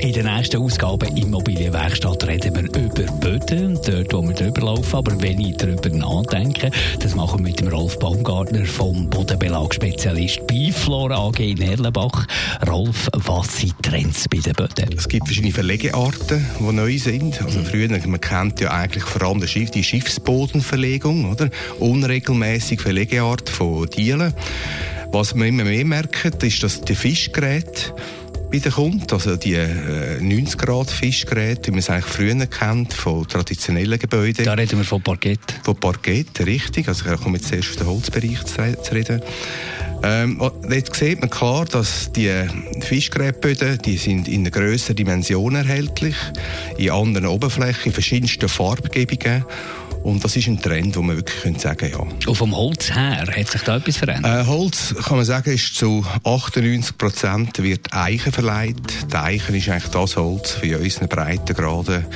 In der nächsten Ausgabe Immobilienwerkstatt reden wir über Böden, dort wo wir drüber laufen. Aber wenn ich darüber nachdenke, das machen wir mit dem Rolf Baumgartner vom Bodenbelagsspezialist Biflora AG in Erlenbach. Rolf, was sind Trends bei den Böden? Es gibt verschiedene Verlegearten, die neu sind. Also früher, man kennt ja eigentlich vor allem die Schiffsbodenverlegung, oder? Unregelmäßig Verlegeart von Dielen. Was man immer mehr merkt, ist, dass die Fischgeräte wieder kommt. Also die äh, 90 Grad Fischgeräte, wie man es eigentlich früher kennt, von traditionellen Gebäuden. Da reden wir von Parkett. Von Parkett, richtig. Also ich komme jetzt zuerst auf den Holzbereich zu reden. Ähm, jetzt sieht man klar, dass die Fischgräbböden, die sind in einer grösseren Dimension erhältlich, in anderen Oberflächen, in verschiedensten Farbgebungen. Und das ist ein Trend, wo man wirklich können sagen ja. Und vom Holz her, hat sich da etwas verändert? Äh, Holz, kann man sagen, ist zu 98 Prozent wird Eichen verleiht. Die Eichen ist eigentlich das Holz für unseren Breitengraden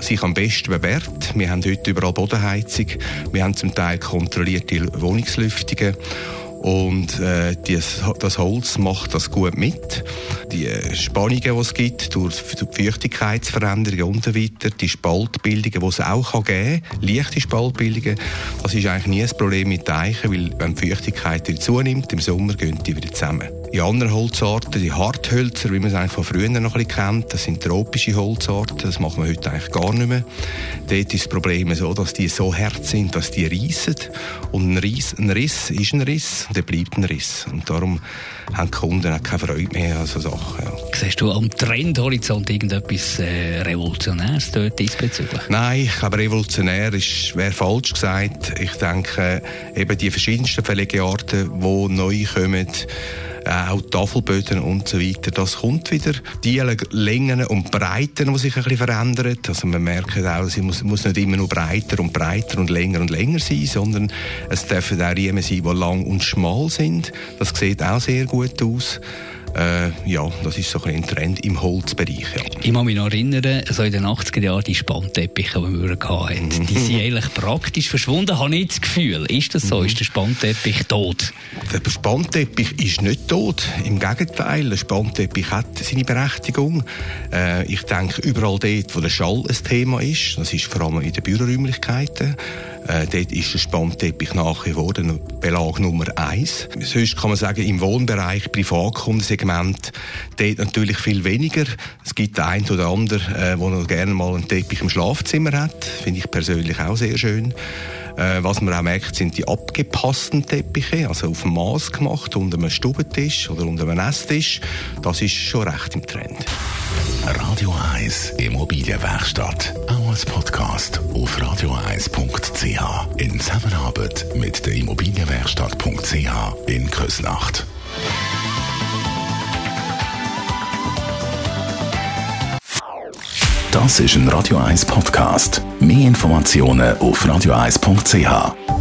sich am besten bewährt. Wir haben heute überall Bodenheizung. Wir haben zum Teil kontrollierte Wohnungslüftungen. Und äh, dies, das Holz macht das gut mit. Die äh, Spannungen, die es gibt, durch die Feuchtigkeitsveränderungen und so weiter, die Spaltbildungen, die es auch kann geben kann, leichte Spaltbildungen, das ist eigentlich nie ein Problem mit Eichen, weil wenn die Feuchtigkeit zunimmt, im Sommer gehen die wieder zusammen. In anderen Holzarten, die Harthölzer, wie man es eigentlich von früher noch ein bisschen kennt, das sind tropische Holzarten, das machen wir heute eigentlich gar nicht mehr. Dort ist das Problem so, dass die so hart sind, dass die reissen. Und ein Riss, ein Riss ist ein Riss, und der bleibt ein Riss. Und darum haben die Kunden auch keine Freude mehr an so Sachen. Ja. Siehst du am Trendhorizont irgendetwas äh, Revolutionäres dort diesbezüglich? Nein, ich glaube, revolutionär wäre falsch gesagt. Ich denke, eben die verschiedensten Verlegearten, die neu kommen, äh, auch Tafelböden und so weiter. Das kommt wieder. Die Längen und Breiten, die sich ein bisschen verändern. Also man merkt auch, sie muss, muss nicht immer nur breiter und breiter und länger und länger sein, sondern es dürfen auch Riemen sein, die lang und schmal sind. Das sieht auch sehr gut aus. Äh, ja, das ist so ein, Trend im Holzbereich. Ja. Ich kann mich noch erinnern, so in den 80er Jahren die Spannteppiche, die wir hatten, mhm. die sind eigentlich praktisch verschwunden, habe ich das Gefühl. Ist das so? Mhm. Ist der Spannteppich tot? Der Spannteppich ist nicht tot. Im Gegenteil, der Spannteppich hat seine Berechtigung. Äh, ich denke, überall dort, wo der Schall ein Thema ist, das ist vor allem in den Büroräumlichkeiten, äh, dort ist der Spannteppich nach wie Belag Nummer eins. Sonst kann man sagen, im Wohnbereich, Privatkundensegment, dort natürlich viel weniger. Es gibt den einen oder anderen, äh, der noch gerne mal einen Teppich im Schlafzimmer hat. Finde ich persönlich auch sehr schön. Äh, was man auch merkt, sind die abgepassten Teppiche, also auf Maß gemacht, unter einem Stubentisch oder unter einem Esstisch. Das ist schon recht im Trend. Radio 1 Immobilienwerkstatt. Auch als Podcast auf radio1.ch. In Zusammenarbeit mit der Immobilienwerkstatt.ch in Küsnacht. Das ist ein Radio 1 Podcast. Mehr Informationen auf radio1.ch.